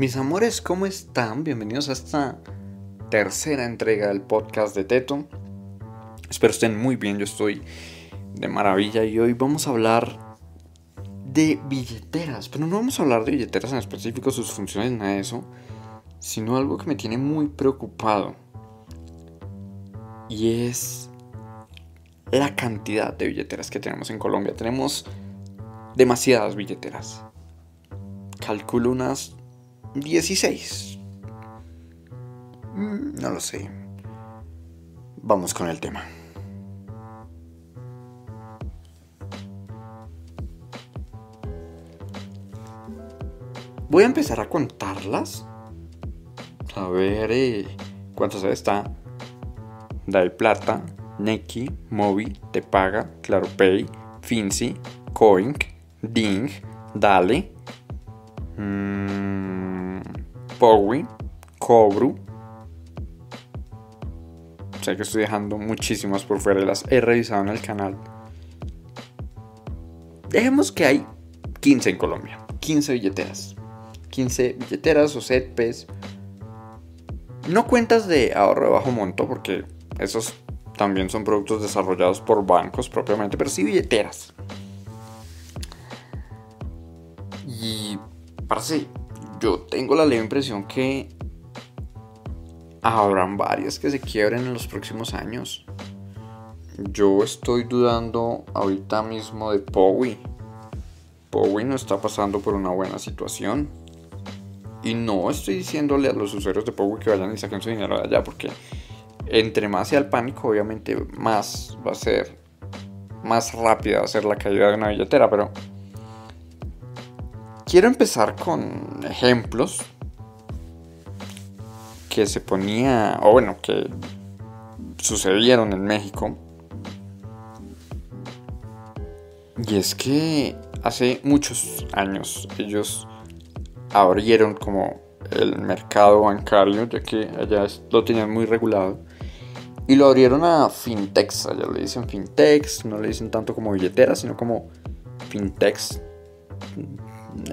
Mis amores, ¿cómo están? Bienvenidos a esta tercera entrega del podcast de Teto. Espero estén muy bien, yo estoy de maravilla y hoy vamos a hablar de billeteras, pero no vamos a hablar de billeteras en específico, sus funciones, nada de eso, sino algo que me tiene muy preocupado y es la cantidad de billeteras que tenemos en Colombia. Tenemos demasiadas billeteras. Calculo unas 16. Mm, no lo sé. Vamos con el tema. Voy a empezar a contarlas. A ver eh, cuántas está. Dai Plata, Neki, Mobi, Te Paga, ClaroPay, Finzi, Coink, Ding, Dale, mmm, Powi, Cobru. Sé que estoy dejando muchísimas por fuera, las he revisado en el canal. Dejemos que hay 15 en Colombia, 15 billeteras. 15 billeteras o setpes. No cuentas de ahorro de bajo monto, porque esos también son productos desarrollados por bancos propiamente, pero sí billeteras. Y parece, yo tengo la leve impresión que habrán varias que se quiebren en los próximos años. Yo estoy dudando ahorita mismo de Powi. Powi no está pasando por una buena situación. Y no estoy diciéndole a los usuarios de Powi que vayan y saquen su dinero de allá, porque entre más sea el pánico, obviamente más va a ser, más rápida va a ser la caída de una billetera. Pero quiero empezar con ejemplos que se ponía, o bueno, que sucedieron en México. Y es que hace muchos años ellos abrieron como el mercado bancario, ya que allá lo tenían muy regulado. Y lo abrieron a fintechs, allá le dicen fintechs, no le dicen tanto como billeteras, sino como fintechs.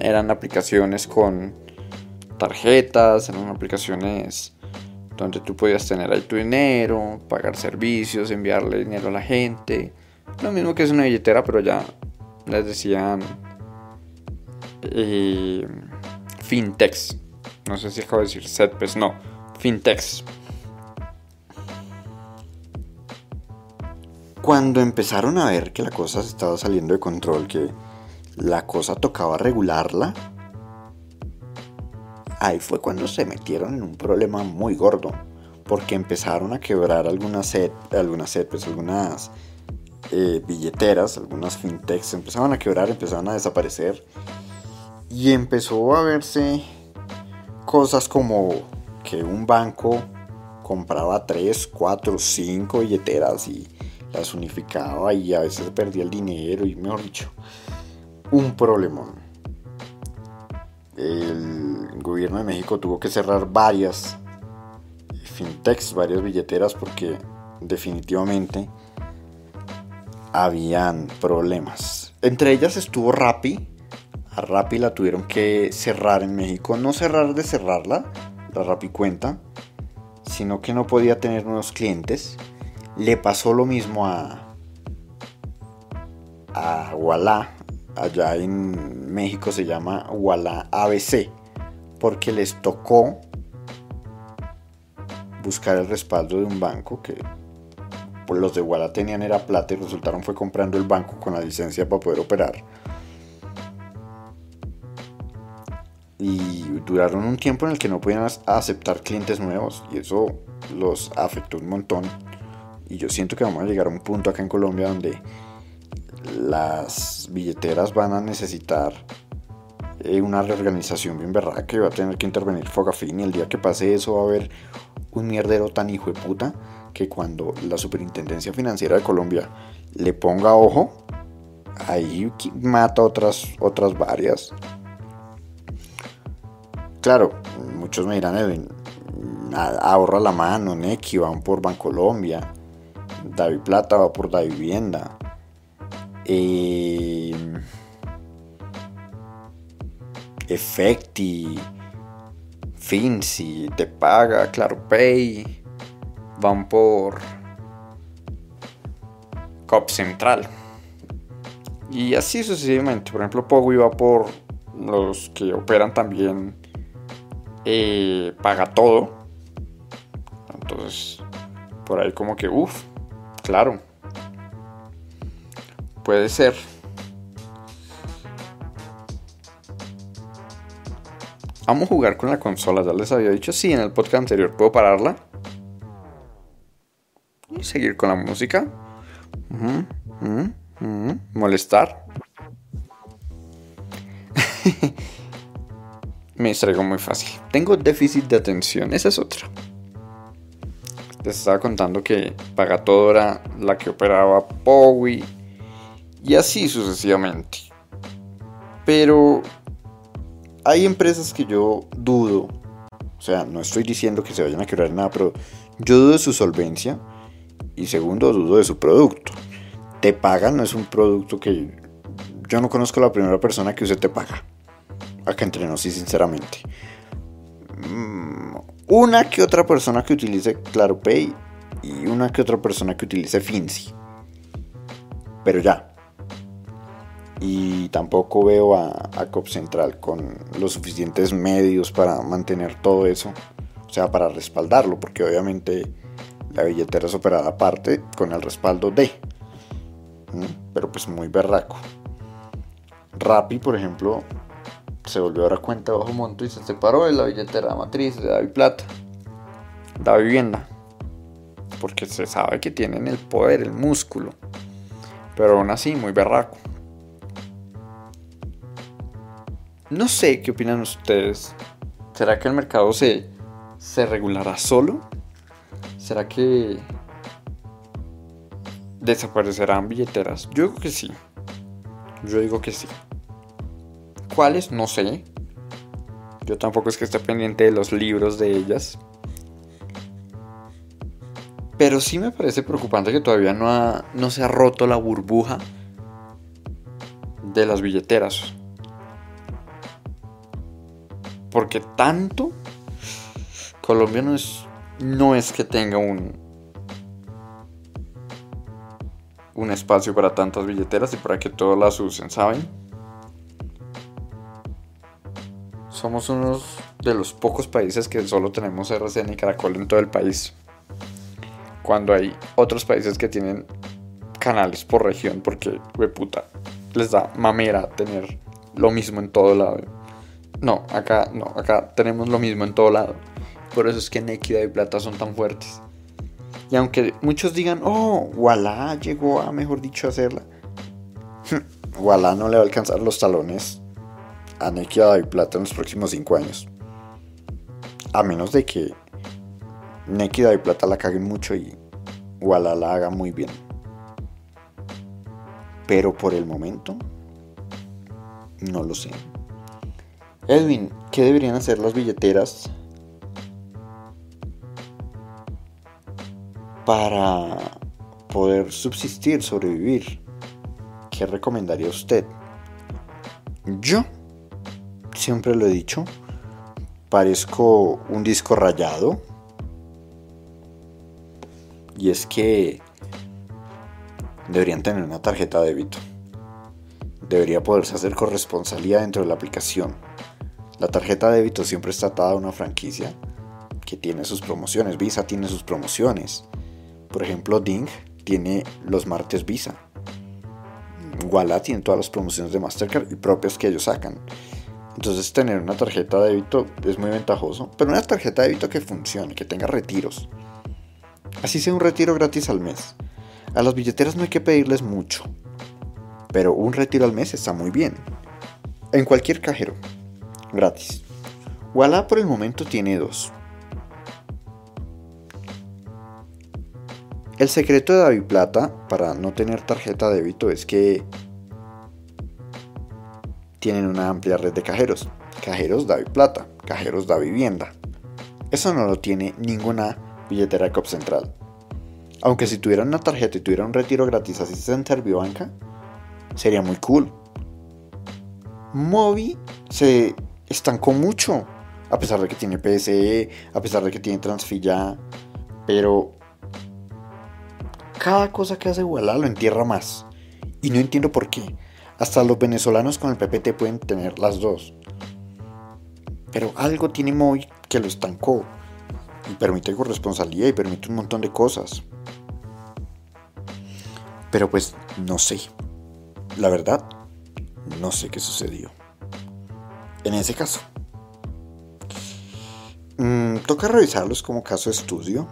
Eran aplicaciones con tarjetas, eran aplicaciones donde tú podías tener ahí tu dinero, pagar servicios, enviarle dinero a la gente. Lo mismo que es una billetera, pero ya les decían eh, fintechs. No sé si acabo de decir setpes, no, fintechs. Cuando empezaron a ver que la cosa se estaba saliendo de control, que la cosa tocaba regularla, ahí fue cuando se metieron en un problema muy gordo, porque empezaron a quebrar algunas set, algunas setpes, algunas eh, billeteras, algunas fintechs, empezaban a quebrar, empezaban a desaparecer. Y empezó a verse cosas como que un banco compraba 3, 4, 5 billeteras y las unificaba y a veces perdía el dinero y mejor dicho, un problemón. El gobierno de México tuvo que cerrar varias fintechs, varias billeteras porque definitivamente habían problemas. Entre ellas estuvo Rappi. A Rappi la tuvieron que cerrar en México. No cerrar de cerrarla, la Rappi cuenta, sino que no podía tener nuevos clientes. Le pasó lo mismo a, a. Allá en México se llama Walla ABC. Porque les tocó buscar el respaldo de un banco que pues los de Walla tenían era plata y resultaron fue comprando el banco con la licencia para poder operar. Y duraron un tiempo en el que no podían aceptar clientes nuevos y eso los afectó un montón. Y yo siento que vamos a llegar a un punto acá en Colombia donde las billeteras van a necesitar eh, una reorganización bien verdad que va a tener que intervenir Fogafín y el día que pase eso va a haber un mierdero tan hijo de puta que cuando la Superintendencia Financiera de Colombia le ponga ojo, ahí mata otras, otras varias. Claro, muchos me dirán, ahorra la mano, Neki van por Bancolombia, David Plata va por David Vivienda. Eh, Efecti, Finzi te paga, Claro Pay, van por COP Central. Y así sucesivamente. Por ejemplo, Pogo iba por los que operan también eh, paga todo. Entonces, por ahí como que, uff, claro. Puede ser. Vamos a jugar con la consola, ya les había dicho, sí, en el podcast anterior puedo pararla. Y seguir con la música. Molestar. Me distraigo muy fácil. Tengo déficit de atención, esa es otra. Les estaba contando que Pagatodora, la que operaba Powi y así sucesivamente. Pero hay empresas que yo dudo, o sea, no estoy diciendo que se vayan a quebrar nada, pero yo dudo de su solvencia y segundo, dudo de su producto. Te pagan, no es un producto que yo no conozco a la primera persona que usted te paga. Acá entre nos, sí, sinceramente. Mm, una que otra persona que utilice ClaroPay y una que otra persona que utilice Finzi. Pero ya. Y tampoco veo a, a COP Central con los suficientes medios para mantener todo eso. O sea, para respaldarlo, porque obviamente la billetera es operada aparte con el respaldo de. Pero pues muy berraco. Rappi, por ejemplo, se volvió a dar cuenta bajo monto y se separó de la billetera matriz de David Plata, da vivienda, porque se sabe que tienen el poder, el músculo, pero aún así muy berraco. No sé qué opinan ustedes. ¿Será que el mercado se, se regulará solo? ¿Será que desaparecerán billeteras? Yo digo que sí. Yo digo que sí. ¿Cuáles? No sé. Yo tampoco es que esté pendiente de los libros de ellas. Pero sí me parece preocupante que todavía no, no se ha roto la burbuja de las billeteras. Porque tanto Colombia no es, no es que tenga un, un espacio para tantas billeteras y para que todas las usen, ¿saben? Somos unos de los pocos países que solo tenemos RCN y Caracol en todo el país. Cuando hay otros países que tienen canales por región, porque, we puta, les da mamera tener lo mismo en todo lado. No, acá no, acá tenemos lo mismo en todo lado. Por eso es que Nequida y Plata son tan fuertes. Y aunque muchos digan, oh, Walla llegó a, mejor dicho, a hacerla. Walla no le va a alcanzar los talones a Nequida y Plata en los próximos 5 años. A menos de que Nequida y Plata la caguen mucho y Walla la haga muy bien. Pero por el momento, no lo sé. Edwin, ¿qué deberían hacer las billeteras para poder subsistir, sobrevivir? ¿Qué recomendaría usted? Yo siempre lo he dicho, parezco un disco rayado. Y es que deberían tener una tarjeta de débito. Debería poderse hacer corresponsalía dentro de la aplicación la tarjeta de débito siempre está atada a una franquicia que tiene sus promociones. Visa tiene sus promociones. Por ejemplo, Ding tiene los martes Visa. Walla tiene todas las promociones de Mastercard y propias que ellos sacan. Entonces tener una tarjeta de débito es muy ventajoso, pero una tarjeta de débito que funcione, que tenga retiros. Así sea un retiro gratis al mes. A las billeteras no hay que pedirles mucho, pero un retiro al mes está muy bien. En cualquier cajero gratis. Walla por el momento tiene dos. El secreto de David Plata para no tener tarjeta de débito es que tienen una amplia red de cajeros. Cajeros David Plata, cajeros da vivienda. Eso no lo tiene ninguna billetera COP Central. Aunque si tuvieran una tarjeta y tuvieran un retiro gratis así en Servibanca, sería muy cool. Movi se estancó mucho. A pesar de que tiene PSE, a pesar de que tiene Transfilla. Pero cada cosa que hace Gualá lo entierra más. Y no entiendo por qué. Hasta los venezolanos con el PPT pueden tener las dos. Pero algo tiene Moy que lo estancó. Y permite corresponsabilidad y permite un montón de cosas. Pero pues no sé. La verdad, no sé qué sucedió. En ese caso. Mm, toca revisarlos como caso de estudio.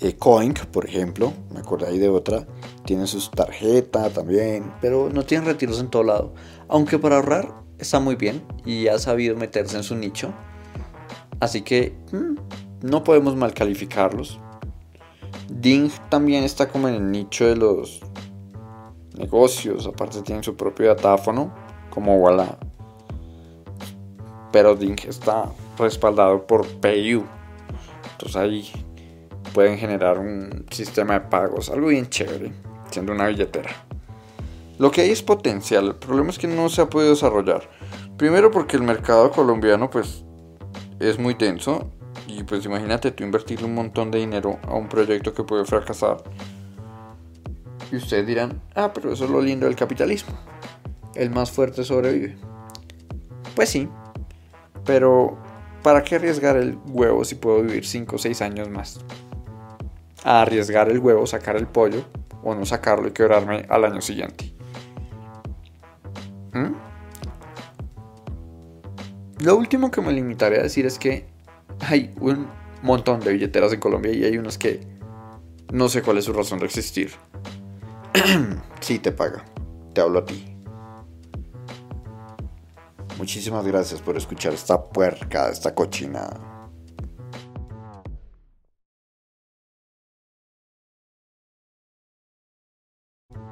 Eh, Coin, por ejemplo, me acuerdo ahí de otra, tiene sus tarjetas también, pero no tienen retiros en todo lado. Aunque para ahorrar está muy bien y ha sabido meterse en su nicho. Así que mm, no podemos mal calificarlos. Ding también está como en el nicho de los negocios, aparte tienen su propio datáfono, como Walla. Pero Ding está respaldado por PayU. Entonces ahí pueden generar un sistema de pagos, algo bien chévere, siendo una billetera. Lo que hay es potencial, el problema es que no se ha podido desarrollar. Primero porque el mercado colombiano pues es muy denso y pues imagínate tú invertirle un montón de dinero a un proyecto que puede fracasar. Y ustedes dirán, ah, pero eso es lo lindo del capitalismo. El más fuerte sobrevive. Pues sí, pero ¿para qué arriesgar el huevo si puedo vivir 5 o 6 años más? A arriesgar el huevo, sacar el pollo, o no sacarlo y quebrarme al año siguiente. ¿Mm? Lo último que me limitaré a decir es que hay un montón de billeteras en Colombia y hay unas que no sé cuál es su razón de existir. sí, te paga. Te hablo a ti. Muchísimas gracias por escuchar esta puerca, esta cochinada.